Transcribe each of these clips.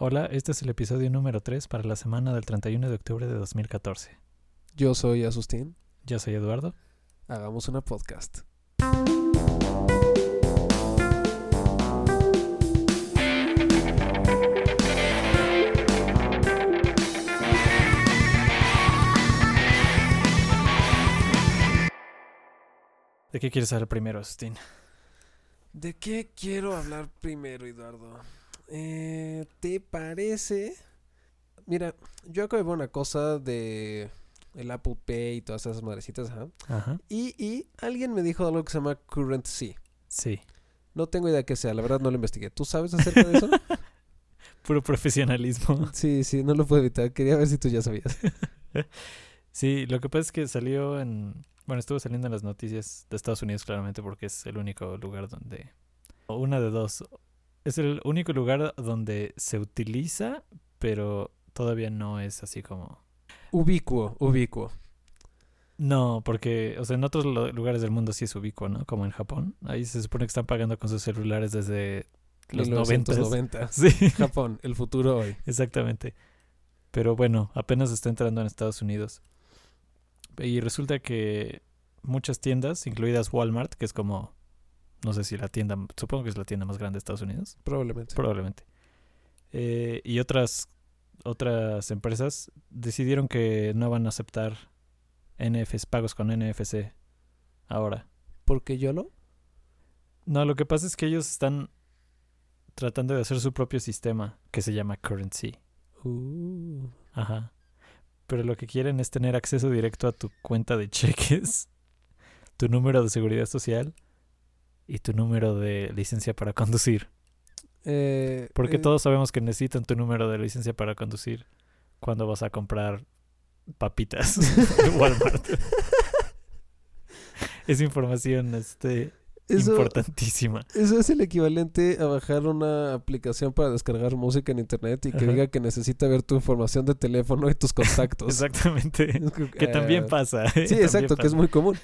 Hola, este es el episodio número 3 para la semana del 31 de octubre de 2014. Yo soy Asustín. Yo soy Eduardo. Hagamos una podcast. ¿De qué quieres hablar primero, Asustín? ¿De qué quiero hablar primero, Eduardo? Eh, ¿Te parece? Mira, yo acabo de ver una cosa de el Apple Pay y todas esas madrecitas, ajá. Ajá. Y, y alguien me dijo algo que se llama Currency. Sí. No tengo idea qué sea, la verdad no lo investigué. ¿Tú sabes acerca de eso? Puro profesionalismo. sí, sí, no lo puedo evitar. Quería ver si tú ya sabías. Sí, lo que pasa es que salió en... Bueno, estuvo saliendo en las noticias de Estados Unidos claramente porque es el único lugar donde... o Una de dos. Es el único lugar donde se utiliza, pero todavía no es así como... Ubicuo, ubicuo. No, porque, o sea, en otros lugares del mundo sí es ubicuo, ¿no? Como en Japón. Ahí se supone que están pagando con sus celulares desde los 90. 1990. Sí, Japón, el futuro hoy. exactamente. Pero bueno, apenas está entrando en Estados Unidos. Y resulta que muchas tiendas, incluidas Walmart, que es como, no sé si la tienda, supongo que es la tienda más grande de Estados Unidos, Probablemente. probablemente. Eh, y otras, otras empresas decidieron que no van a aceptar NFS, pagos con NFC ahora. ¿Por qué yo lo? No, lo que pasa es que ellos están tratando de hacer su propio sistema que se llama Currency. Uh, Ajá. Pero lo que quieren es tener acceso directo a tu cuenta de cheques, tu número de seguridad social y tu número de licencia para conducir. eh, Porque eh, todos sabemos que necesitan tu número de licencia para conducir cuando vas a comprar papitas en Walmart. es información este, eso, importantísima. eso es el equivalente a bajar una aplicación para descargar música en internet y que Ajá. diga que necesita ver tu información de teléfono y tus contactos. Exactamente. Que también eh, pasa. ¿eh? Sí, También exacto, que es muy común.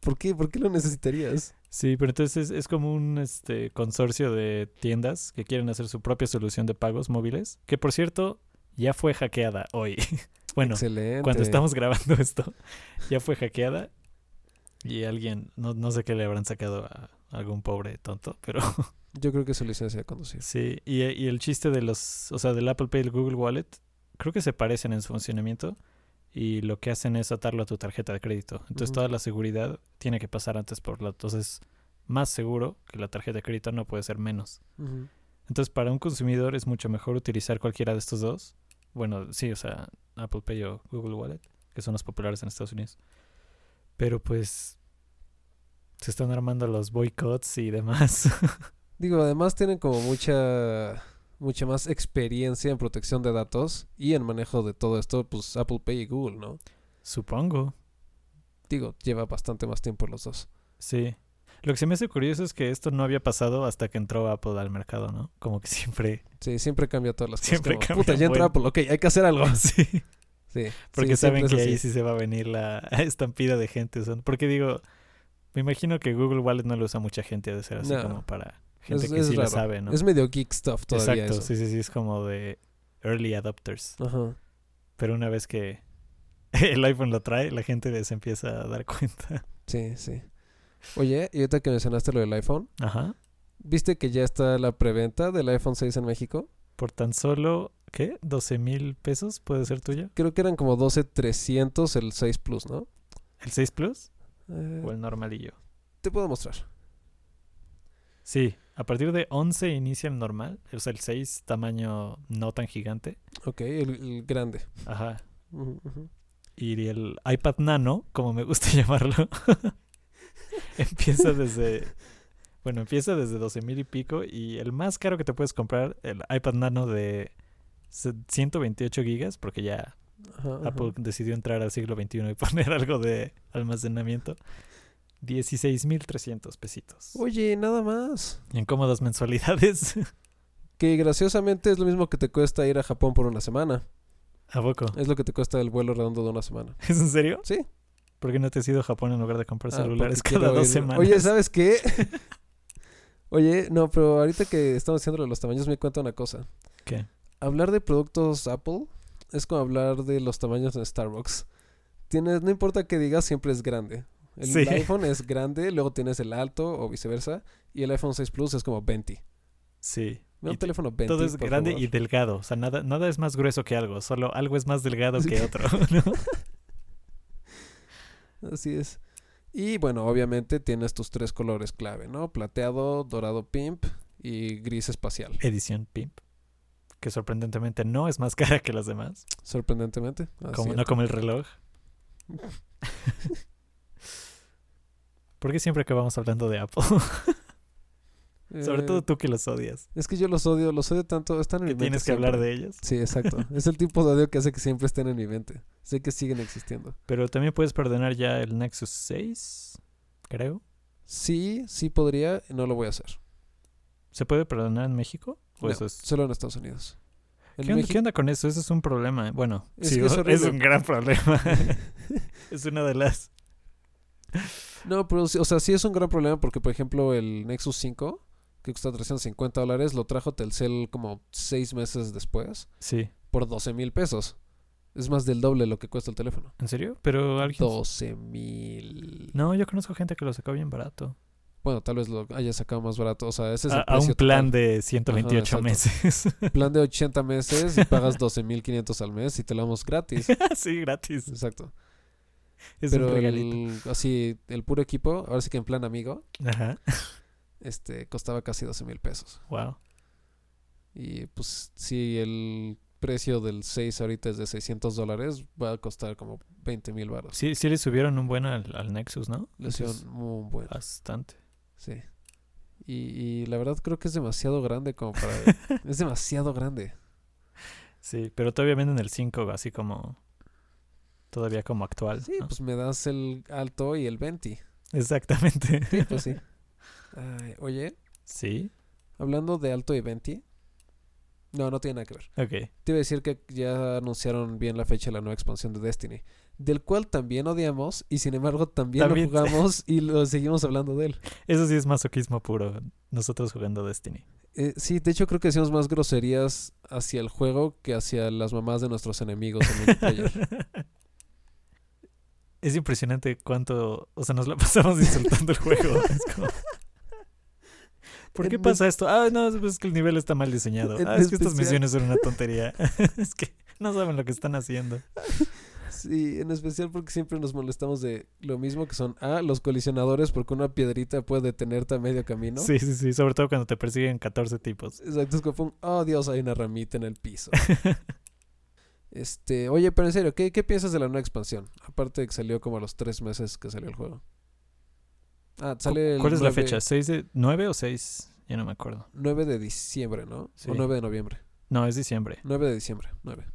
¿Por qué? ¿Por qué lo necesitarías? Sí, pero entonces es, es como un este consorcio de tiendas que quieren hacer su propia solución de pagos móviles, que por cierto ya fue hackeada hoy. bueno, Excelente. cuando estamos grabando esto, ya fue hackeada y alguien, no, no sé qué le habrán sacado a algún pobre tonto, pero Yo creo que su licencia de conducir. sí. Y, y el chiste de los, o sea, del Apple Pay y el Google Wallet, creo que se parecen en su funcionamiento y lo que hacen es atarlo a tu tarjeta de crédito. Entonces toda la seguridad tiene que pasar antes por la, entonces más seguro que la tarjeta de crédito no puede ser menos. Entonces, para un consumidor es mucho mejor utilizar cualquiera de estos dos. Bueno, sí, o sea, Apple Pay o Google Wallet, que son los populares en Estados Unidos. Pero pues se están armando los boicots y demás. Digo, además tienen como mucha mucha más experiencia en protección de datos y en manejo de todo esto, pues Apple Pay y Google, ¿no? Supongo. Digo, lleva bastante más tiempo los dos. Sí. Lo que se me hace curioso es que esto no había pasado hasta que entró Apple al mercado, ¿no? Como que siempre. Sí, siempre cambia todas las Siempre cosas. cambia Puta, ya buen. Apple, ok, hay que hacer algo. sí. Sí, Porque sí, saben siempre que ahí sí se va a venir la estampida de gente. Porque digo, me imagino que Google Wallet no lo usa mucha gente, de ser así No. como para gente Es- que es sí le raro. sabe, ¿no? Es medio geek stuff todavía Exacto, eso. sí, sí, sí, es como de early adopters. Ajá. Pero una vez que el iPhone lo trae, la gente se empieza a dar cuenta. Sí, sí. Oye, y ahorita que mencionaste lo del iPhone, Ajá. ¿viste que ya está la preventa del iPhone 6 en México? Por tan solo, ¿qué? ¿12 mil pesos puede ser tuyo? Creo que eran como 12,300 el 6 Plus, ¿no? ¿El 6 Plus Eh, o el normalillo? te puedo mostrar. Sí, a partir de 11 inicia el normal, o sea, el 6 tamaño no tan gigante. Ok, el, el grande. Ajá. Y el iPad Nano, como me gusta llamarlo, empieza desde. Bueno, empieza desde 12 mil y pico. Y el más caro que te puedes comprar, el iPad Nano de se- 128 gigas, porque ya Ajá, ajá. Apple decidió entrar al siglo XXI y poner algo de almacenamiento. 16.300 pesitos. Oye, nada más. En cómodas mensualidades. Que graciosamente es lo mismo que te cuesta ir a Japón por una semana. ¿A poco? Es lo que te cuesta el vuelo redondo de una semana. ¿Es en serio? Sí. ¿Por qué no te has ido a Japón en lugar de comprar Ah, celulares cada dos ir- semanas? Oye, ¿sabes qué? Oye, no, pero ahorita que estamos haciendo lo de los tamaños me cuenta una cosa. ¿Qué? hablar de productos Apple es como hablar de los tamaños en Starbucks. Tienes, no importa qué digas, siempre es grande. El Sí. iPhone es grande, luego tienes el alto o viceversa, y el iPhone 6 Plus es como 20. Sí. Un te- teléfono 20. todo es grande favor. y delgado. O sea, nada, nada es más grueso que algo. Solo algo es más delgado Sí. que otro. ¿no? Así es. Y bueno, obviamente tienes tus tres colores clave, ¿no? Plateado, dorado pimp y gris espacial. Edición Pimp. Que sorprendentemente no es más cara que las demás. Sorprendentemente. Como, no como el reloj. ¿Por qué siempre acabamos hablando de Apple? Sobre Eh, todo tú que los odias. Es que yo los odio, los odio tanto. Están en mi mente tienes que hablar de ellos. Sí, exacto. es el tipo de odio que hace que siempre estén en mi mente. Sé que siguen existiendo. Pero también puedes perdonar ya el Nexus 6, creo. Sí, sí podría, no lo voy a hacer. ¿Se puede perdonar en México? ¿O No, eso es- Solo en Estados Unidos. En ¿Qué, onda, México- qué onda con eso? Eso es un problema. Bueno, Es sí, que es es, horrible. un gran problema. es una de las... No, pero, sí- o sea, sí es un gran problema porque, por ejemplo, el Nexus 5, que cuesta 350 dólares, lo trajo Telcel como seis meses después Sí. por 12 mil pesos. Es más del doble lo que cuesta el teléfono. ¿En serio? Pero alguien... 12 mil. No, yo conozco gente que lo sacó bien barato. Bueno, tal vez lo haya sacado más barato. O sea, ese es a, el a un precio plan total. de 128 exacto. meses. Plan de 80 meses y pagas 12 mil 500 al mes y te lo damos gratis. sí, gratis. Exacto. Es un Pero regalito. el, así, el puro equipo, ahora sí que en plan amigo, Ajá. este, costaba casi 12 mil pesos. Wow. Y pues si el precio del 6 ahorita es de 600 dólares, va a costar como 20 mil baros. Sí, sí le subieron un buen al, al Nexus, ¿no? Le es muy bueno. Bastante. Sí. Y, y la verdad creo que es demasiado grande como para... es demasiado grande. Sí, pero todavía venden el 5 así como... Todavía como actual. Sí, ¿no? pues me das el alto y el 20. Exactamente. Sí, pues sí. Ay, oye, sí. hablando de alto y 20. No, no tiene nada que ver. Ok. Te iba a decir que ya anunciaron bien la fecha de la nueva expansión de Destiny, del cual también odiamos y sin embargo también, También- lo jugamos y lo seguimos hablando de él. Eso sí es masoquismo puro. Nosotros jugando Destiny. Eh, sí, de hecho creo que hacíamos más groserías hacia el juego que hacia las mamás de nuestros enemigos en. Es impresionante cuánto, o sea, nos la pasamos insultando el juego. Es como, ¿Por qué pasa esto? Ah, no, es que el nivel está mal diseñado. Ah, es que estas misiones son una tontería. es que no saben lo que están haciendo. Sí, en especial porque siempre nos molestamos de lo mismo que son A, los colisionadores, porque una piedrita puede detenerte a medio camino. Sí, sí, sí, sobre todo cuando te persiguen 14 tipos. Exacto, es como, pum, oh Dios, hay una ramita en el piso. Este, oye, pero en serio, ¿qué, qué piensas de la nueva expansión? Aparte de que salió como a los tres meses que salió el juego. Ah, sale el ¿Cuál es la 9 fecha? ¿6 de 9 o 6? Ya no me acuerdo. 9 de diciembre, ¿no? Sí. O 9 de noviembre. No, es diciembre. 9 de diciembre, 9.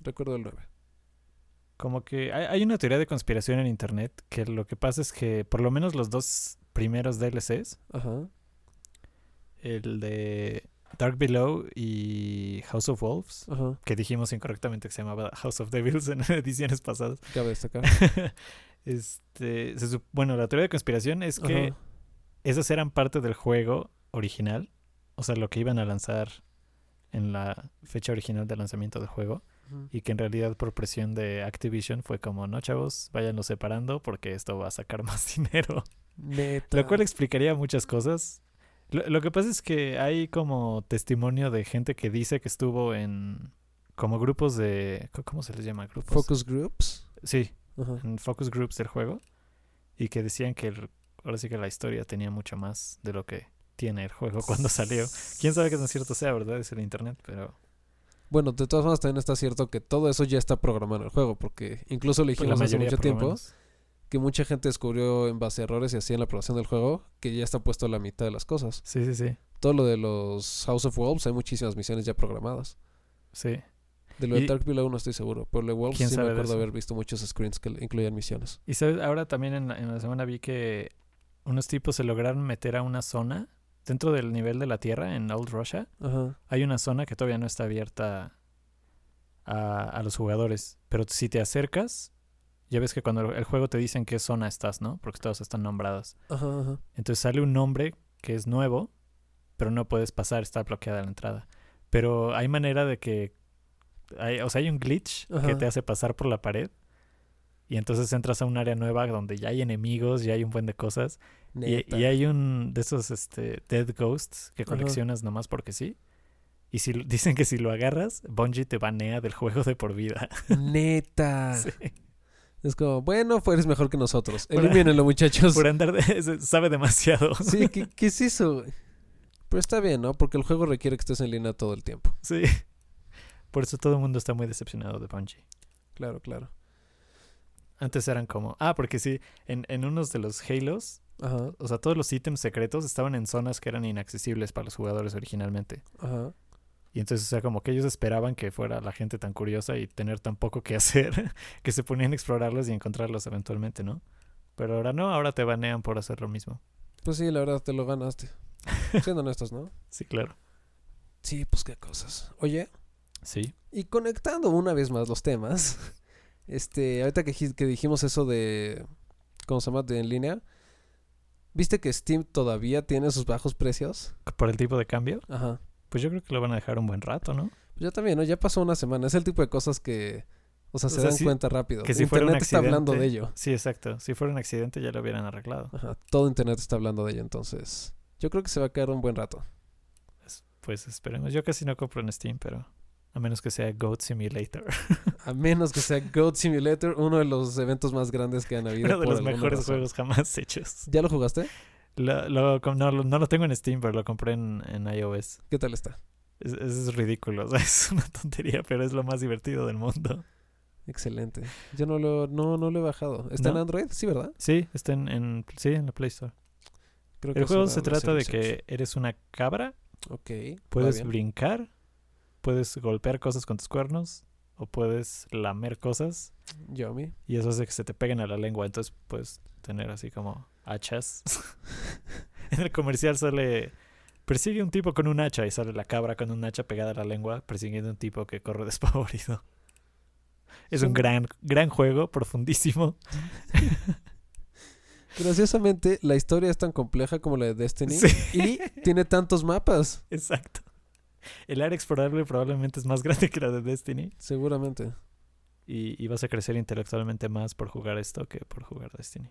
Recuerdo el 9. Como que hay, hay una teoría de conspiración en internet que lo que pasa es que por lo menos los dos primeros DLCs, Ajá. el de Dark Below y House of Wolves, que dijimos incorrectamente que se llamaba House of Devils en ediciones pasadas. Cabe destacar. este, se bueno, la teoría de conspiración es que Ajá. esas eran parte del juego original, o sea, lo que iban a lanzar en la fecha original de lanzamiento del juego, y que en realidad por presión de Activision fue como, no chavos, váyanlo separando porque esto va a sacar más dinero. Neta. Lo cual explicaría muchas cosas. Lo, lo que pasa es que hay como testimonio de gente que dice que estuvo en como grupos de... ¿Cómo se les llama? Grupos. Focus groups. Sí, Ajá. en focus groups del juego. Y que decían que el- ahora sí que la historia tenía mucho más de lo que tiene el juego cuando salió. Quién sabe qué tan cierto sea, ¿verdad? Es el internet, pero... Bueno, de todas formas también está cierto que todo eso ya está programado en el juego, porque incluso le pues, dijimos hace mucho lo tiempo menos. Que mucha gente descubrió en base a errores y así en la aprobación del juego que ya está puesto la mitad de las cosas. Sí, sí, sí. Todo lo de los House of Wolves, hay muchísimas misiones ya programadas. Sí. De lo de Dark Below no estoy seguro, pero lo de Wolves ¿Quién sí me acuerdo haber visto muchos screens que incluían misiones. Y sabes, ahora también en la, en la semana vi que unos tipos se lograron meter a una zona dentro del nivel de la Tierra en Old Russia. Ajá. Hay una zona que todavía no está abierta a, a los jugadores. Pero si te acercas, ya ves que cuando el juego te dice en qué zona estás, ¿no? Porque todas están nombradas. Ajá, ajá. Entonces sale un nombre que es nuevo, pero no puedes pasar, está bloqueada la entrada. pero hay manera de que... Hay, o sea, hay un glitch que te hace pasar por la pared. Y entonces entras a un área nueva donde ya hay enemigos, ya hay un buen de cosas. Y, y hay un de esos este, Dead Ghosts que coleccionas nomás porque sí. Y si dicen que si lo agarras, Bungie te banea del juego de por vida. Neta. Sí. Es como, bueno, pues eres mejor que nosotros. Elimínenlo, muchachos. Por andar de, sabe demasiado. Sí, ¿qué, qué es eso? Pero está bien, ¿no? Porque el juego requiere que estés en línea todo el tiempo. Sí. Por eso todo el mundo está muy decepcionado de Bungie. Claro, claro. Antes eran como, ah, porque sí, en, en unos de los Halos, Ajá, o sea, todos los ítems secretos estaban en zonas que eran inaccesibles para los jugadores originalmente. ajá. Y entonces, o sea, como que ellos esperaban que fuera la gente tan curiosa y tener tan poco que hacer, que se ponían a explorarlos y encontrarlos eventualmente, ¿no? Pero ahora no, ahora te banean por hacer lo mismo. Pues sí, la verdad te lo ganaste. Siendo honestos, ¿no? Sí, claro. Sí, pues qué cosas. Oye, Sí. y conectando una vez más los temas, este, ahorita que, que dijimos eso de, ¿cómo se llama? De en línea. ¿Viste que Steam todavía tiene sus bajos precios? Por el tipo de cambio, Ajá. Pues yo creo que lo van a dejar un buen rato, ¿no? Yo también, ¿no? Ya pasó una semana. Es el tipo de cosas que, o sea, O se sea, dan cuenta rápido. que si fuera un Internet está hablando de accidente- ello. Sí, exacto. Si fuera un accidente ya lo hubieran arreglado. Ajá, todo Internet está hablando de ello, entonces. Yo creo que se va a quedar un buen rato. Pues esperemos. Yo casi no compro en Steam, pero a menos que sea Goat Simulator. A menos que sea Goat Simulator, uno de los eventos más grandes que han habido. Uno de por los mejores razón. juegos jamás hechos. ¿Ya lo jugaste? Lo, no, lo- no lo tengo en Steam, pero lo compré en, en iOS. ¿Qué tal está? Es, es ridículo, o sea, es una tontería, pero es lo más divertido del mundo. Excelente. Yo no lo, no, no lo he bajado. ¿Está en. Android? Sí, ¿verdad? Sí, está en, en- sí, en la Play Store. Creo que El juego se trata de que eres una cabra, Ok. puedes brincar, puedes golpear cosas con tus cuernos o puedes lamer cosas Yomi. y eso hace que se te peguen a la lengua, entonces puedes tener así como hachas. en el comercial sale persigue un tipo con un hacha y sale la cabra con un hacha pegada a la lengua persiguiendo a un tipo que corre despavorido. Es un gran gran juego, profundísimo. Graciosamente, la historia es tan compleja como la de Destiny. Sí. Y tiene tantos mapas. Exacto. El área explorable probablemente es más grande que la de Destiny. Seguramente. Y, y vas a crecer intelectualmente más por jugar esto que por jugar Destiny.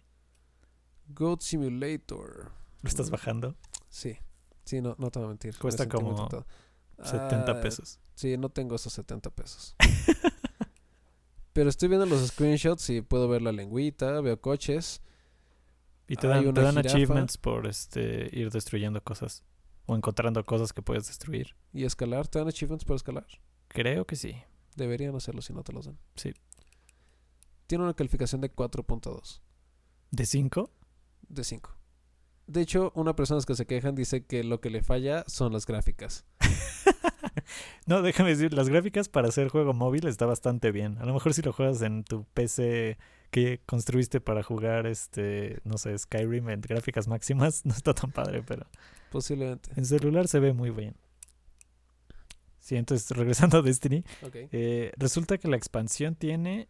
Goat Simulator. ¿Lo estás Mm. bajando? Sí. Sí, no, no te voy a mentir. Cuesta me como tentado. 70 Ah, pesos. Sí, no tengo esos 70 pesos. Pero estoy viendo los screenshots y puedo ver la lengüita, veo coches. Y te dan, te dan achievements por este ir destruyendo cosas. O encontrando cosas que puedes destruir. ¿Y escalar? ¿Te dan achievements para escalar? Creo que sí. Deberían hacerlo si no te los dan. Sí. Tiene una calificación de 4.2 ¿De 5? de 5. De hecho, una persona que se quejan dice que lo que le falla son las gráficas. no, déjame decir, las gráficas para hacer juego móvil está bastante bien. A lo mejor si lo juegas en tu PC que construiste para jugar este, no sé, Skyrim en gráficas máximas, no está tan padre, pero Posiblemente. en celular se ve muy bien. Sí, entonces regresando a Destiny, Ok. eh, resulta que la expansión tiene,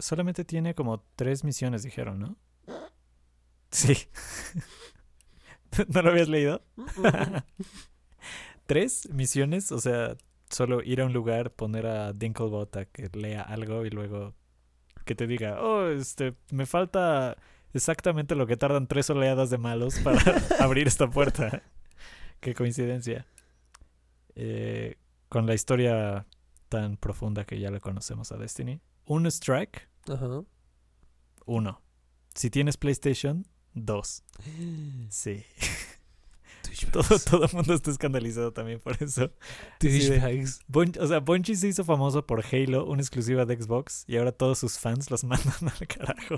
solamente tiene como tres misiones, dijeron, ¿no? Sí. ¿No lo habías leído? Tres misiones, o sea, solo ir a un lugar, poner a Dinklebot a que lea algo y luego que te diga, oh, este, me falta exactamente lo que tardan tres oleadas de malos para abrir esta puerta. Qué coincidencia. Eh, con la historia tan profunda que ya le conocemos a Destiny. Un strike, Ajá. uno. Si tienes PlayStation, dos. Sí. Todo, todo el mundo está escandalizado también por eso. Douchebags. O sea, Bungie se hizo famoso por Halo, una exclusiva de Xbox, y ahora todos sus fans los mandan al carajo.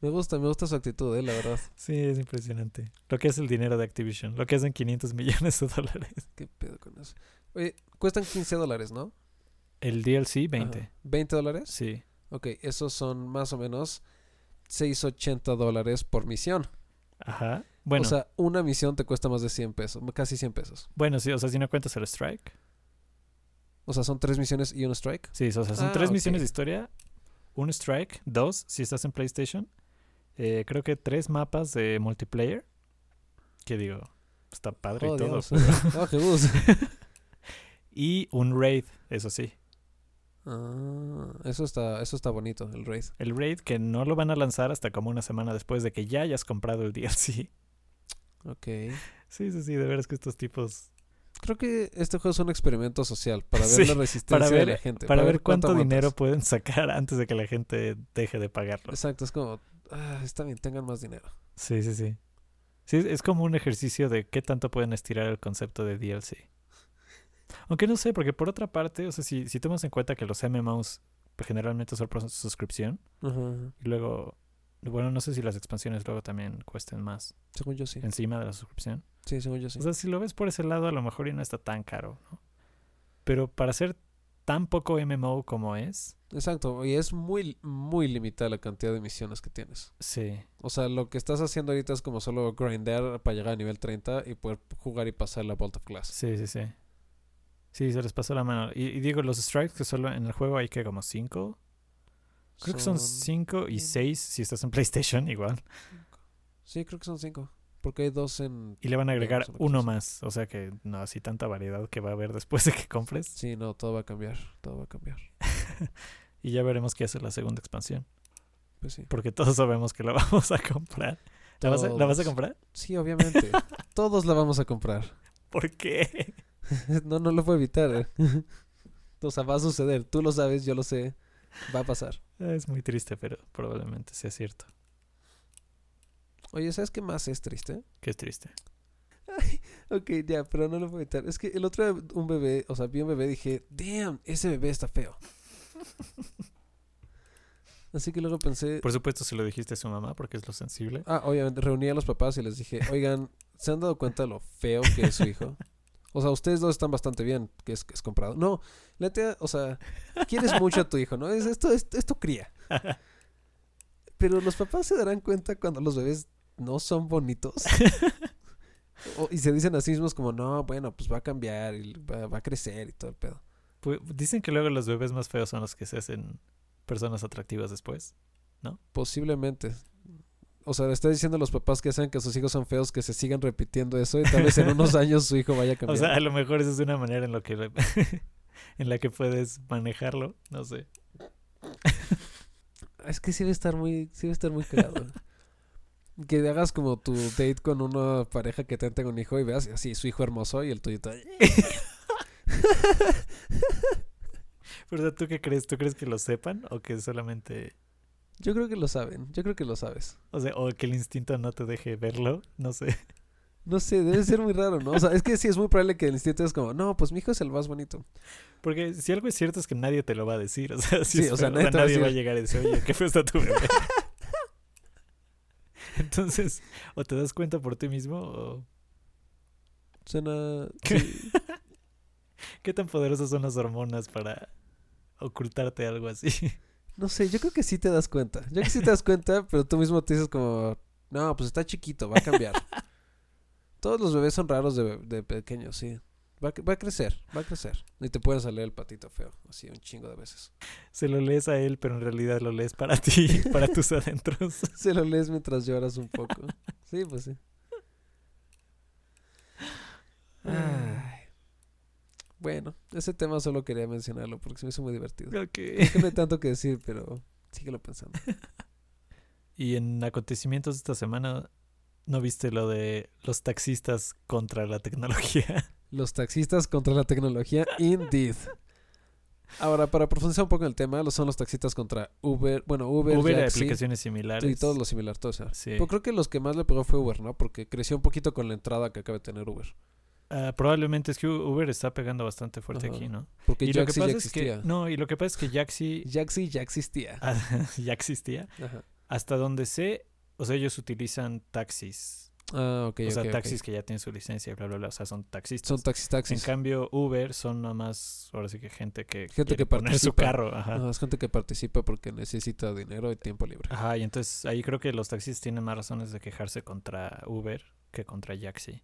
Me gusta, me gusta su actitud, eh, la verdad. Sí, es impresionante. Lo que es el dinero de Activision, lo que hacen 500 millones de dólares. ¿Qué pedo con eso? Oye, cuestan 15 dólares, ¿no? El DLC, 20. Ajá. ¿20 dólares? Sí. Ok, esos son más o menos 6.80 dólares por misión. Ajá. Bueno, O sea, una misión te cuesta más de 100 pesos, casi 100 pesos. bueno, sí, o sea, si no cuentas el strike. O sea, son tres misiones y un strike. Sí, o sea, son Ah, tres misiones de historia, un strike, dos si estás en PlayStation. Eh, creo que tres mapas de multiplayer. Que digo, está padre Oh, y todo. Dios. pero- Oh, y un raid, eso sí. Ah, eso está, eso está bonito, el raid. El raid que no lo van a lanzar hasta como una semana después de que ya hayas comprado el DLC. Ok. Sí, sí, sí, de veras que estos tipos... Creo que este juego es un experimento social para ver Sí, la resistencia para de ver- la gente. Para ver cuánto dinero pueden sacar antes de que la gente deje de pagarlo. Exacto, es como, ah, está bien, tengan más dinero. Sí, sí, sí. Sí, es como un ejercicio de qué tanto pueden estirar el concepto de DLC. Aunque no sé, porque por otra parte, o sea, si, si tomas en cuenta que los MMOs generalmente son por suscripción, y luego, bueno, no sé si las expansiones luego también cuesten más Según yo sí. encima de la suscripción. Sí, según yo sí. O sea, si lo ves por ese lado, a lo mejor ya no está tan caro, ¿no? Pero para ser tan poco MMO como es, Exacto, y es muy, muy limitada la cantidad de misiones que tienes. sí. O sea, lo que estás haciendo ahorita es como solo grindar para llegar a nivel 30 y poder jugar y pasar la Vault of Glass. Sí, sí, sí. Sí, se les pasó la mano. Y, y digo, los strikes que solo en el juego hay que como cinco. Creo que son cinco y Mm. seis si estás en PlayStation, igual. Sí, creo que son 5. Porque hay dos en... Y le van a agregar uno más. O sea que no, así tanta variedad que va a haber después de que compres. Sí, no, todo va a cambiar. Todo va a cambiar. Y ya veremos qué hace la segunda expansión. Pues sí. Porque todos sabemos que la vamos a comprar. ¿La vas a, ¿la vas a comprar? Sí, obviamente. Todos la vamos a comprar. ¿Por qué? No, no lo puedo evitar. eh. O sea, va a suceder. Tú lo sabes, yo lo sé. Va a pasar. Es muy triste, pero probablemente sea cierto. Oye, ¿sabes qué más es triste? Qué triste. Ok, ya, pero no lo puedo evitar. Es que el otro día un bebé, o sea, vi un bebé y dije, damn, ese bebé está feo. Así que luego pensé, Por supuesto, se lo dijiste a su mamá porque es lo sensible. ah, obviamente reuní a los papás y les dije, oigan, ¿se han dado cuenta de lo feo que es su hijo? O sea, ustedes dos están bastante bien, que es, que es comprado. No, la tía, o sea, quieres mucho a tu hijo, ¿no? Es, esto, es, esto cría. Pero los papás se darán cuenta cuando los bebés no son bonitos. O- y se dicen a sí mismos como, no, bueno, pues va a cambiar y va, va a crecer y todo el pedo. Pues, dicen que luego los bebés más feos son los que se hacen personas atractivas después. Posiblemente. O sea, le está diciendo a los papás que saben que sus hijos son feos que se sigan repitiendo eso y tal vez en unos años su hijo vaya a O cambiar. sea, a lo mejor esa es una manera en lo que en la que puedes manejarlo, no sé. Es que sí debe estar muy, sí debe estar muy cagado. que hagas como tu date con una pareja que te tenga un hijo y veas así su hijo hermoso y el tuyo está... Pero o ¿tú qué crees? ¿Tú crees que lo sepan o que solamente Yo creo que lo saben, yo creo que lo sabes. o sea, o que el instinto no te deje verlo? No sé. No sé, debe ser muy raro, ¿no? O sea, es que sí es muy probable que el instinto es como, no, pues mi hijo es el más bonito. Porque si algo es cierto es que nadie te lo va a decir, o sea, si Sí, es o sea, feo, nadie va a nadie va a decir. llegar y decir, "Oye, ¿qué fue esta tu bebé?" Entonces, o te das cuenta por ti mismo o Suena... sí. qué tan poderosas son las hormonas para ocultarte algo así. No sé, yo creo que sí te das cuenta. Yo creo que sí te das cuenta, pero tú mismo te dices como, no, pues está chiquito, va a cambiar. Todos los bebés son raros de, de pequeños, sí. Va, a- va a crecer, va a crecer. Y te puede salir el patito feo, así un chingo de veces. Se lo lees a él, pero en realidad lo lees para ti, para tus adentros. Se lo lees mientras lloras un poco. Sí, pues sí. Ay. Bueno, ese tema solo quería mencionarlo porque se me hizo muy divertido. Ok. No hay tanto que decir, pero síguelo pensando. Y en acontecimientos de esta semana, ¿no viste lo de los taxistas contra la tecnología? Los taxistas contra la tecnología, indeed. Ahora, para profundizar un poco en el tema, son los taxistas contra Uber, bueno, Uber, Uber y aplicaciones similares. y todos lo similar, todo eso. Sí. Pero creo que los que más le pegó fue Uber, ¿no? Porque creció un poquito con la entrada que acaba de tener Uber. Ah, probablemente es que Uber está pegando bastante fuerte Ajá. aquí, ¿no? Porque y lo que Jaxi ya pasa es existía. que no, y lo que pasa es que Jaxi Jaxi ya existía. ah, ya existía. Ajá. Hasta donde sé, o sea, ellos utilizan taxis. Ah, ok, o sea, taxis que ya tienen su licencia, bla, bla, bla. O sea, son taxistas. Son taxis, en taxis. cambio, Uber son nada más, ahora sí que gente que Gente quiere que poner su participa. carro. Ajá. Ajá, es gente que participa porque necesita dinero y tiempo libre. Ajá, y entonces ahí creo que los taxis tienen más razones de quejarse contra Uber que contra Jaxi.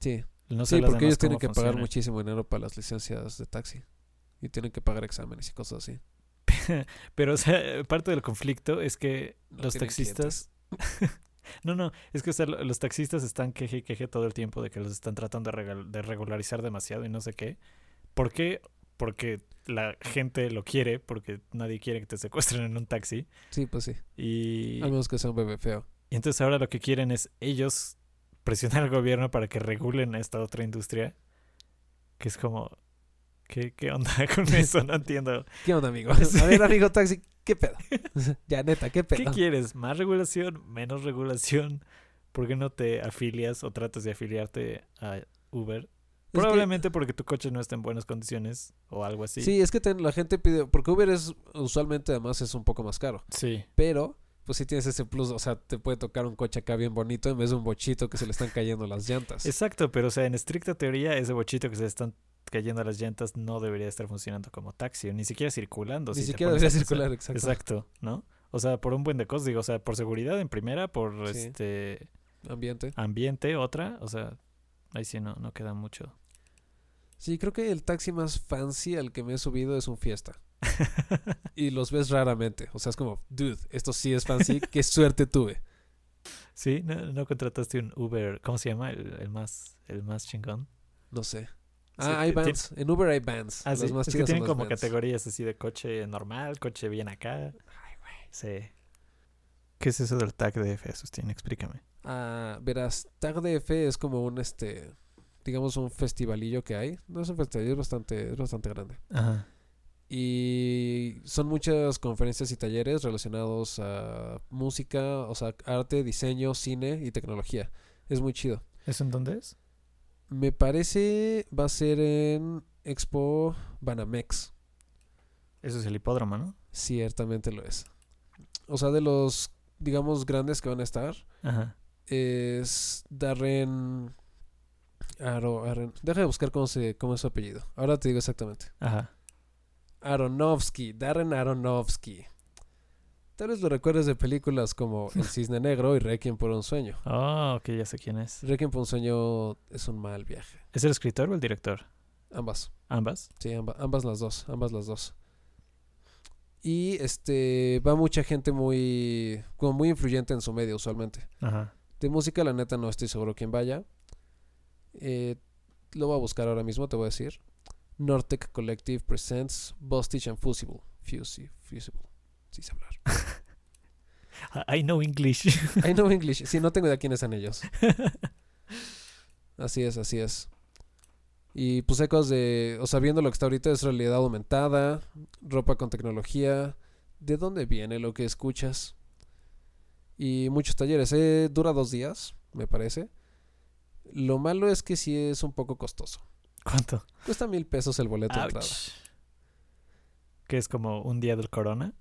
Sí, No sé sí porque ellos tienen que pagar muchísimo dinero para las licencias de taxi. Y tienen que pagar exámenes y cosas así. Pero, o sea, parte del conflicto es que No los taxistas... no, no, es que o sea, los taxistas están queje y queje todo el tiempo de que los están tratando de regularizar demasiado y no sé qué. ¿Por qué? Porque la gente lo quiere, porque nadie quiere que te secuestren en un taxi. Sí, pues sí. Y, A menos que sea un bebé feo. y entonces ahora lo que quieren es ellos presionar al gobierno para que regulen esta otra industria. Que es como... ¿Qué, qué onda con eso? No entiendo. ¿Qué onda, amigo? A ver, amigo taxi, ¿qué pedo? ya, neta, ¿qué pedo? ¿Qué quieres? ¿Más regulación? ¿Menos regulación? ¿Por qué no te afilias o tratas de afiliarte a Uber? Es que- Probablemente porque tu coche no está en buenas condiciones o algo así. Sí, es que ten- la gente pide, porque Uber es usualmente además es un poco más caro, Sí. pero pues sí tienes ese plus, o sea, te puede tocar un coche acá bien bonito en vez de un bochito que se le están cayendo las llantas. Exacto, pero o sea, en estricta teoría, ese bochito que se le están cayendo a las llantas no debería estar funcionando como taxi, ni siquiera circulando. Ni si siquiera debería circular, exacto. Exacto, ¿no? O sea, por un buen de cosas, digo, o sea, por seguridad en primera, por Sí. este Ambiente. ambiente otra, o sea, ahí sí no, no queda mucho. Sí, creo que el taxi más fancy al que me he subido es un Fiesta. Y los ves raramente. O sea, es como, dude, esto sí es fancy. Qué suerte tuve. sí, ¿No, no contrataste un Uber, ¿cómo se llama? El, el más el más chingón. No sé. Sí, Ah, hay bands. En Uber hay bands. Ah, sí, más es que tienen como categorías así de coche normal, coche bien acá. Sí. ¿Qué es eso del tag de F, Sustín? Explícame. Ah, verás, Tag DF es como un este, digamos un festivalillo que hay. No es un festival, es bastante, es bastante grande. Ajá. Y son muchas conferencias y talleres relacionados a música, o sea, arte, diseño, cine y tecnología. Es muy chido. ¿Eso en dónde es? Me parece va a ser en Expo Banamex. Eso es el hipódromo, ¿no? Ciertamente lo es. O sea, de los, digamos, grandes que van a estar, Ajá. es Darren... Aro, Aren- Deja de buscar cómo, se, cómo es su apellido. Ahora te digo exactamente. Ajá. Aronofsky, Darren Aronofsky. Tal vez lo recuerdes de películas como El Cisne Negro y Requiem por un sueño. Oh, ok, ya sé quién es. Requiem por un sueño es un mal viaje. ¿Es el escritor o el director? Ambas. Ambas. Sí, amba- ambas las dos, ambas las dos. Y este va mucha gente muy como muy influyente en su medio usualmente. Ajá. De música la neta no estoy seguro quién vaya. Eh, lo voy a buscar ahora mismo, te voy a decir. Nortec Collective presents Bostich and Fusible. Fusi, Fusible. Sí sé hablar. I know English. I know English. Sí, no tengo idea quiénes son ellos. Así es, así es. Y pues cosas de, o sea, viendo lo que está ahorita es realidad aumentada, ropa con tecnología, de dónde viene lo que escuchas. Y muchos talleres. Eh, dura dos días, me parece. Lo malo es que sí es un poco costoso. ¿Cuánto? Cuesta mil pesos el boleto de entrada. Que es como un día del corona.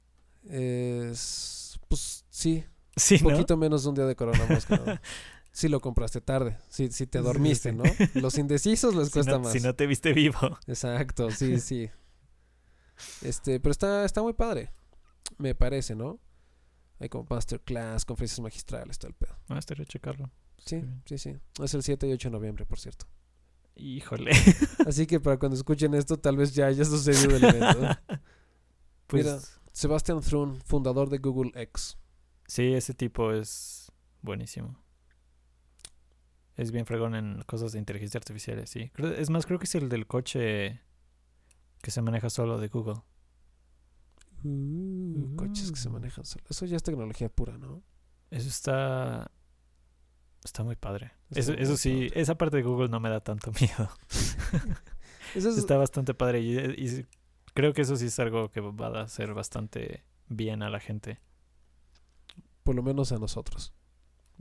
Es, pues sí, Sí, un ¿no? poquito menos de un día de corona más que nada. Si lo compraste tarde, si, si te dormiste, sí. ¿no? Los indecisos les Si cuesta no, más. si no te viste vivo. Exacto, sí, sí. Este, pero está, está muy padre, me parece, ¿no? Hay como masterclass, conferencias magistrales, todo el pedo. No, estaría checarlo. Sí, sí, sí. Es el 7 y 8 de noviembre, por cierto. Híjole. Así que para cuando escuchen esto, tal vez ya haya sucedido el evento. Pues Mira. Sebastian Thrun, fundador de Google X. sí, ese tipo es buenísimo. Es bien fregón en cosas de inteligencia artificial, sí. Es más, creo que es el del coche que se maneja solo de Google. Uh, coches que se manejan solo. Eso ya es tecnología pura, ¿no? Eso está. Está muy padre. Está Eso, muy eso sí, padre. esa parte de Google no me da tanto miedo. Eso es, Está bastante padre y, y creo que eso sí es algo que va a hacer bastante bien a la gente. por lo menos a nosotros.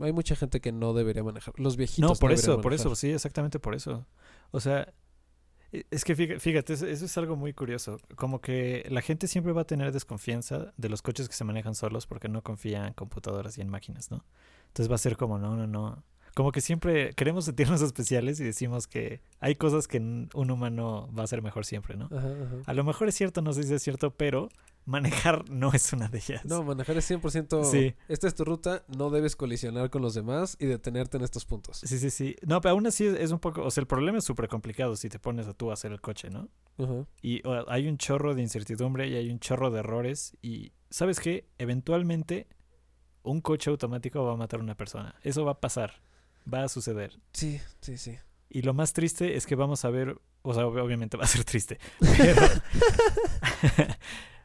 Hay mucha gente que no debería manejar. Los viejitos. No, por eso, por eso, sí, exactamente por eso. O sea, es que fíjate, eso es algo muy curioso. Como que la gente siempre va a tener desconfianza de los coches que se manejan solos porque no confía en computadoras y en máquinas, ¿no? Entonces va a ser como, no, no, no. Como que siempre queremos sentirnos especiales y decimos que hay cosas que un humano va a hacer mejor siempre, ¿no? Ajá, ajá. A lo mejor es cierto, no sé si es cierto, pero manejar no es una de ellas. No, manejar es 100%. Sí. Esta es tu ruta, no debes colisionar con los demás y detenerte en estos puntos. Sí, sí, sí. No, pero aún así es, es un poco, o sea, el problema es súper complicado si te pones a tú a hacer el coche, ¿no? Ajá. Y o, hay un chorro de incertidumbre y hay un chorro de errores y, ¿sabes qué? Eventualmente un coche automático va a matar a una persona. Eso va a pasar, va a suceder. Sí, sí, sí. Y lo más triste es que vamos a ver o sea, ob- obviamente va a ser triste, pero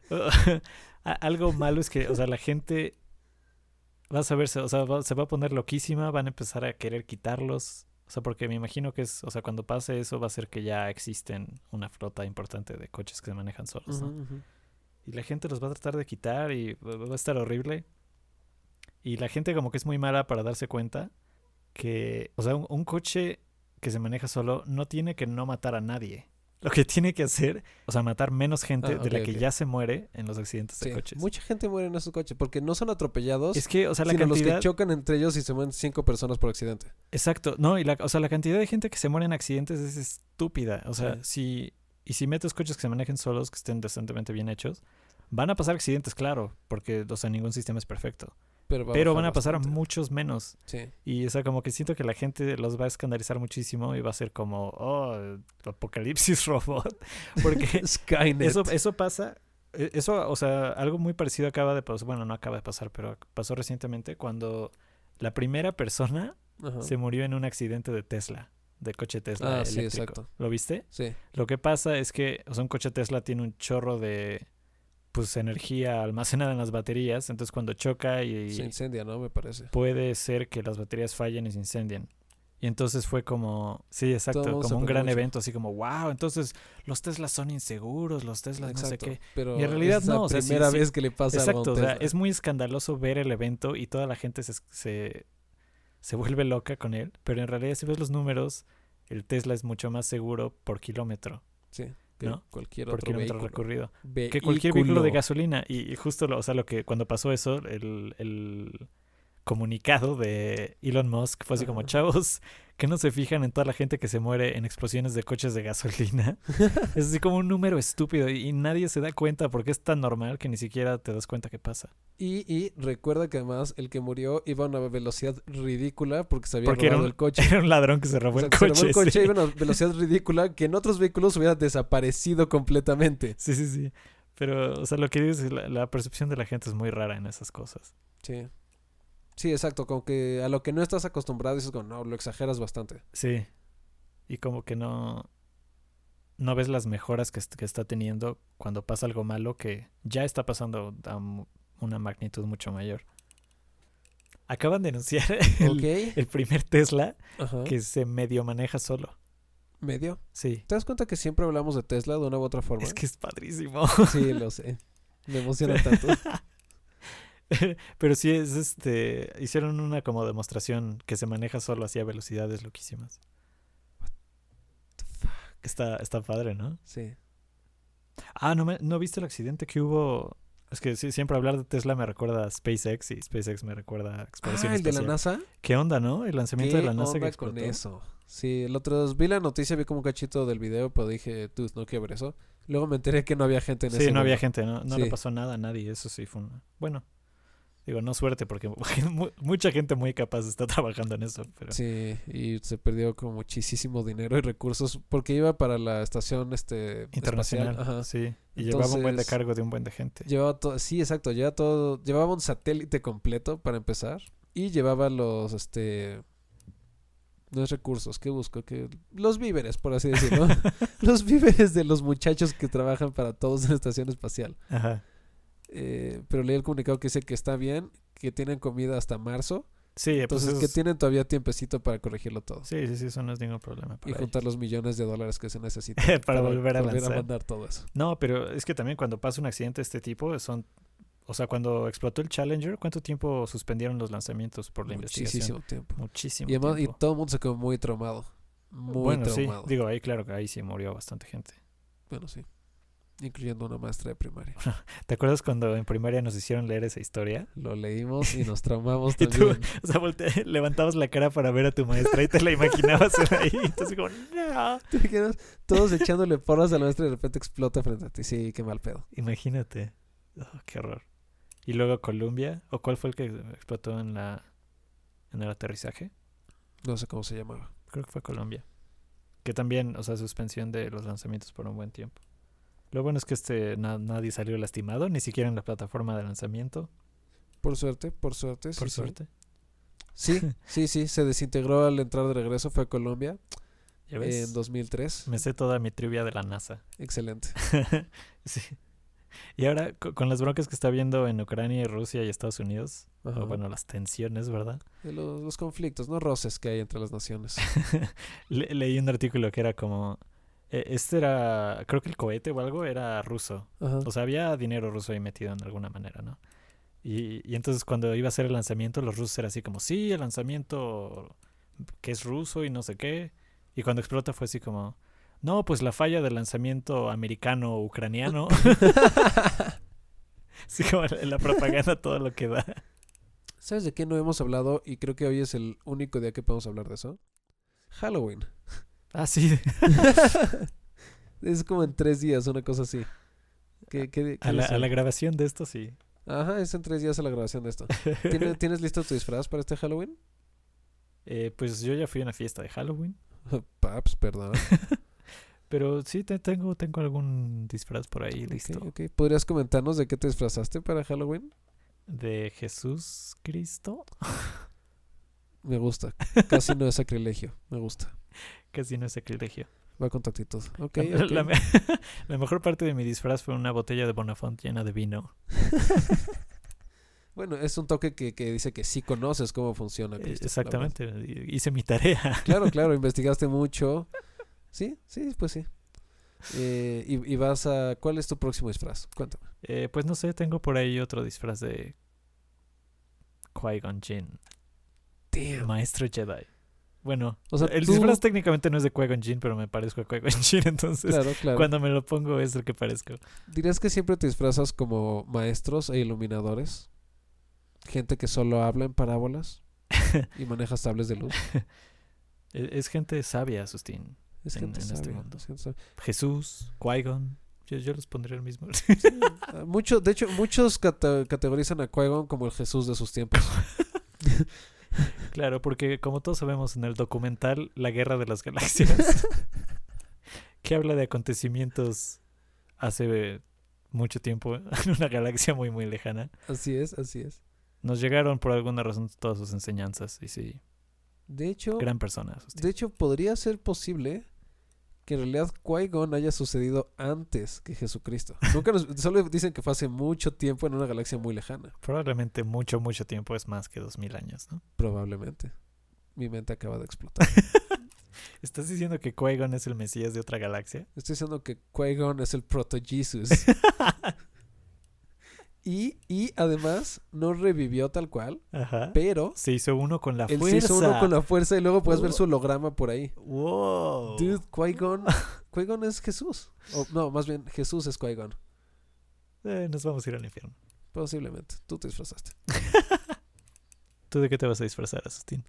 algo malo es que, o sea, la gente va a saberse, o sea, va- se va a poner loquísima, van a empezar a querer quitarlos, o sea, porque me imagino que es, o sea, cuando pase eso va a ser que ya existen una flota importante de coches que se manejan solos, ¿no? Y la gente los va a tratar de quitar y va a estar horrible. Y la gente como que es muy mala para darse cuenta que, o sea, un, un coche que se maneja solo no tiene que no matar a nadie. Lo que tiene que hacer, o sea, matar menos gente Ah, de la que ya se muere en los accidentes de coches. Mucha gente muere en esos coches porque no son atropellados, Es que, o sea, la sino los que chocan entre ellos y se mueren cinco personas por accidente. Exacto, no, y la, o sea, la cantidad de gente que se muere en accidentes es estúpida. O sea, si... Y si metes coches que se manejen solos, que estén decentemente bien hechos, van a pasar accidentes, claro, porque, o sea, ningún sistema es perfecto. Pero, va pero bajar van a pasar bastante. muchos menos. Sí. Y o sea, como que siento que la gente los va a escandalizar muchísimo y va a ser como, oh, apocalipsis robot. Porque Skynet. eso, eso pasa, e- eso, o sea, algo muy parecido acaba de pasar, bueno, no acaba de pasar, pero pasó recientemente cuando la primera persona Ajá. se murió en un accidente de Tesla, de coche Tesla Ah, sí, exacto. ¿Lo viste? Sí. Lo que pasa es que, o sea, un coche Tesla tiene un chorro de, pues, energía almacenada en las baterías, entonces cuando choca y Se incendia, ¿no? Me parece. puede ser que las baterías fallen y se incendien. Y entonces fue como, sí, exacto, Todo como un gran mucho. evento, así como, wow, entonces los Teslas son inseguros, los Teslas no sé qué. Pero Y en realidad es la no, o sea, primera sí. vez que le pasa algo a un Exacto, o sea, Tesla. es muy escandaloso ver el evento y toda la gente se, se, se vuelve loca con él, pero en realidad si ves los números, el Tesla es mucho más seguro por kilómetro, Sí. Que ¿no? cualquier otro vehículo. recorrido. que cualquier vehículo Vehículo. de gasolina. Y, y justo, lo, o sea, lo que cuando pasó eso, el, el comunicado de Elon Musk fue así como, chavos, que no se fijan en toda la gente que se muere en explosiones de coches de gasolina. es así como un número estúpido y, nadie se da cuenta porque es tan normal que ni siquiera te das cuenta que pasa. Y, y recuerda que además el que murió iba a una velocidad ridícula porque se había Porque robado un- el coche. Era un ladrón que se robó O sea, el que se coche. robó el coche sí. iba a una velocidad ridícula que en otros vehículos hubiera desaparecido completamente. sí, sí, sí. Pero, o sea, lo que dices, es la, la percepción de la gente es muy rara en esas cosas. Sí. Sí, exacto. Como que a lo que no estás acostumbrado dices como, no, lo exageras bastante. Sí. Y como que no. No ves las mejoras que, est- que está teniendo cuando pasa algo malo que ya está pasando a una magnitud mucho mayor. Acaban de anunciar el, el primer Tesla Ajá. que se medio maneja solo. Medio. Sí. ¿Te das cuenta que siempre hablamos de Tesla de una u otra forma? Es que es padrísimo. Sí, lo sé. Me emociona tanto. Pero sí es este. Hicieron una como demostración que se maneja solo así a velocidades loquísimas. Está, está padre, ¿no? Sí. Ah, ¿no, me- ¿no viste el accidente que hubo? Es que sí, siempre hablar de Tesla me recuerda a SpaceX y SpaceX me recuerda a exploración Ah, el de la. NASA. ¿Qué onda, no? El lanzamiento ¿Qué de la NASA que onda explotó. con eso? Sí, el otro vi la noticia, vi como un cachito del video, pero dije, tú, no quiero ver eso. Luego me enteré que no había gente en ese Sí, no había gente, no, no le Sí. pasó nada a nadie. Eso sí fue una... Bueno, digo, no suerte porque mu- mucha gente muy capaz está trabajando en eso. Pero... Sí, y se perdió como muchísimo dinero y recursos porque iba para la estación este Internacional, Ajá. sí. Y llevaba un buen de cargo de un buen de gente. Llevaba todo, sí, exacto, llevaba todo, llevaba un satélite completo para empezar y llevaba los este los recursos que busco que los víveres, por así decirlo. los víveres de los muchachos que trabajan para todos en la estación espacial. Ajá. Eh, pero leí el comunicado que dice que está bien, que tienen comida hasta marzo, Sí, pues entonces que tienen todavía tiempecito para corregirlo todo. Sí, sí, sí, eso no es ningún problema. y ellos. juntar los millones de dólares que se necesitan Para volver a lanzar. mandar todo eso. No, pero es que también cuando pasa un accidente de este tipo, son. O sea, cuando explotó el Challenger, ¿cuánto tiempo suspendieron los lanzamientos por la investigación? Muchísimo tiempo. Muchísimo Y, además, y tiempo. todo el mundo se quedó muy traumado. Muy bueno, sí, traumado. digo, ahí claro que ahí sí murió bastante gente. Bueno, sí. Incluyendo una maestra de primaria. ¿Te acuerdas cuando en primaria nos hicieron leer esa historia? Lo leímos y nos traumamos tú- también. O sea, volte- levantabas la cara para ver a tu maestra y te la imaginabas ahí. Entonces, como, no. Todos echándole porras a la maestra y de repente explota frente a ti. Sí, qué mal pedo. Imagínate. Oh, qué horror. Y luego Columbia, ¿o cuál fue el que explotó en la en el aterrizaje? No sé cómo se llamaba. Creo que fue Colombia. Que también, o sea, suspensión de los lanzamientos por un buen tiempo. Lo bueno es que este na- nadie salió lastimado, ni siquiera en la plataforma de lanzamiento, Por suerte, por suerte. por sí. suerte. Sí, sí, sí. Se desintegró al entrar de regreso. Fue a Colombia. ¿Ya ves? en 2003. Me sé toda mi trivia de la NASA. Excelente. sí. Y ahora, co- con las broncas que está viendo en Ucrania y Rusia y Estados Unidos, o bueno, las tensiones, ¿verdad? De los, los conflictos, no roces que hay entre las naciones. Le- leí un artículo que era como... eh, Este era, creo que el cohete o algo era ruso. Ajá. O sea, había dinero ruso ahí metido en alguna manera, ¿no? Y, y entonces cuando iba a ser el lanzamiento, los rusos eran así como, sí, el lanzamiento que es ruso y no sé qué. Y cuando explota fue así como, no, pues la falla del lanzamiento americano-ucraniano. sí, como la propaganda, todo lo que da. ¿Sabes de qué no hemos hablado? Y creo que hoy es el único día que podemos hablar de eso. Halloween. Ah, sí. es como en tres días, una cosa así. ¿Qué, qué- qué A la, les- a la grabación de esto, sí. Ajá, es en tres días a la grabación de esto. ¿Tienes, ¿tienes listo tu disfraz para este Halloween? Eh, pues yo ya fui a una fiesta de Halloween. Paps, perdón. Pero sí, te, tengo, tengo algún disfraz por ahí listo. Ok, ok. ¿Podrías comentarnos de qué te disfrazaste para Halloween? De Jesús Cristo. Me gusta. Casi no es sacrilegio. Me gusta. Casi no es sacrilegio. Va con. Ok, La- ok. La, me- la mejor parte de mi disfraz fue una botella de Bonafont llena de vino. Bueno, es un toque que, que dice que sí conoces cómo funciona. Eh, Cristo, Exactamente. Hice mi tarea. Claro, claro, investigaste mucho. Sí, sí, pues sí. Eh, y, y vas a... ¿Cuál es tu próximo disfraz? Cuéntame. Eh, pues no sé, tengo por ahí otro disfraz de Qui-Gon Jinn, Damn. maestro Jedi. Bueno, O sea, el tú- disfraz técnicamente no es de Qui-Gon Jinn, pero me parezco a Qui-Gon Jinn, entonces Claro, claro. cuando me lo pongo es el que parezco. ¿Dirías que siempre te disfrazas como maestros e iluminadores? Gente que solo habla en parábolas y maneja sables de luz. Es, es gente sabia, Asustín. Es En- gente en este mundo. es gente sabia. Jesús, Qui-Gon. Yo, yo los pondría el mismo. Ah, Mucho, de hecho, muchos cate- categorizan a Qui-Gon como el Jesús de sus tiempos. Claro, porque como todos sabemos en el documental La Guerra de las Galaxias, que habla de acontecimientos hace mucho tiempo en una galaxia muy muy lejana, Así es, así es. nos llegaron por alguna razón todas sus enseñanzas y sí, De hecho, gran persona. De hecho podría ser posible que en realidad Qui-Gon haya sucedido antes que Jesucristo. Nunca nos, solo dicen que fue hace mucho tiempo en una galaxia muy lejana. Probablemente mucho mucho tiempo es más que dos mil años, ¿no? Probablemente. Mi mente acaba de explotar. ¿Estás diciendo que Qui-Gon es el Mesías de otra galaxia? Estoy diciendo que Qui-Gon es el proto-Jesus. y, y además no revivió tal cual, Ajá. pero Se hizo uno con la él se fuerza. hizo uno con la fuerza y luego puedes ver Oh. su holograma por ahí. Wow. Dude, Qui-Gon, Qui-Gon es Jesús. O, no, más bien Jesús es Qui-Gon. Eh, nos vamos a ir al infierno. Posiblemente. Tú te disfrazaste. ¿Tú de qué te vas a disfrazar, Asustín?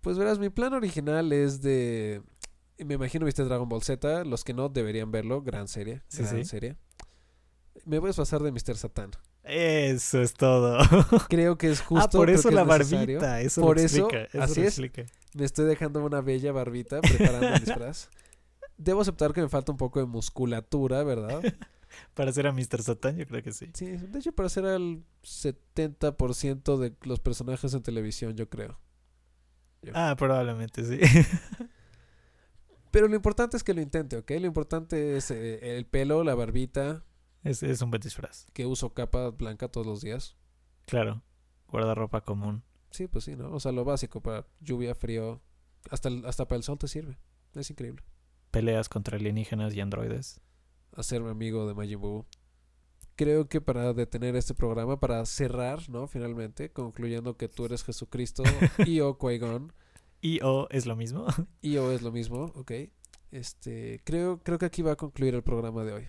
Pues verás, mi plan original es de... Me imagino viste Dragon Ball Z. Los que no deberían verlo. Gran serie. Sí, gran sí. serie. Me voy a disfrazar de Mr. Satán. Eso es todo. Creo que es justo. ah, por eso la es barbita. Eso Por lo eso, explica. Eso así lo es. explica. Me estoy dejando una bella barbita preparando el disfraz. Debo aceptar que me falta un poco de musculatura, ¿verdad? Para hacer a Mr. Satan, yo creo que sí. Sí, de hecho para ser al 70% de los personajes en televisión, yo creo. Ah, probablemente sí. Pero lo importante es que lo intente, ¿ok? Lo importante es eh, el pelo, la barbita, es, es un buen disfraz. que uso capa blanca todos los días. Claro. Guardarropa común. Sí, pues sí, ¿no? O sea, lo básico para lluvia, frío, hasta, el- hasta para el sol te sirve. Es increíble. Peleas contra alienígenas y androides. Hacerme amigo de Majin Buu. Creo que para detener este programa, para cerrar, ¿no? Finalmente, concluyendo que tú eres Jesucristo y o Qui-Gon Y o es lo mismo. y o es lo mismo, ¿ok? Este, creo, creo que aquí va a concluir el programa de hoy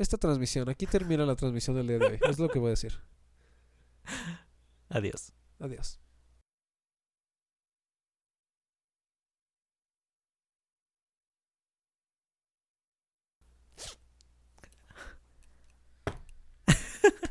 esta transmisión. Aquí termina la transmisión del día de hoy. Es lo que voy a decir. Adiós. Adiós.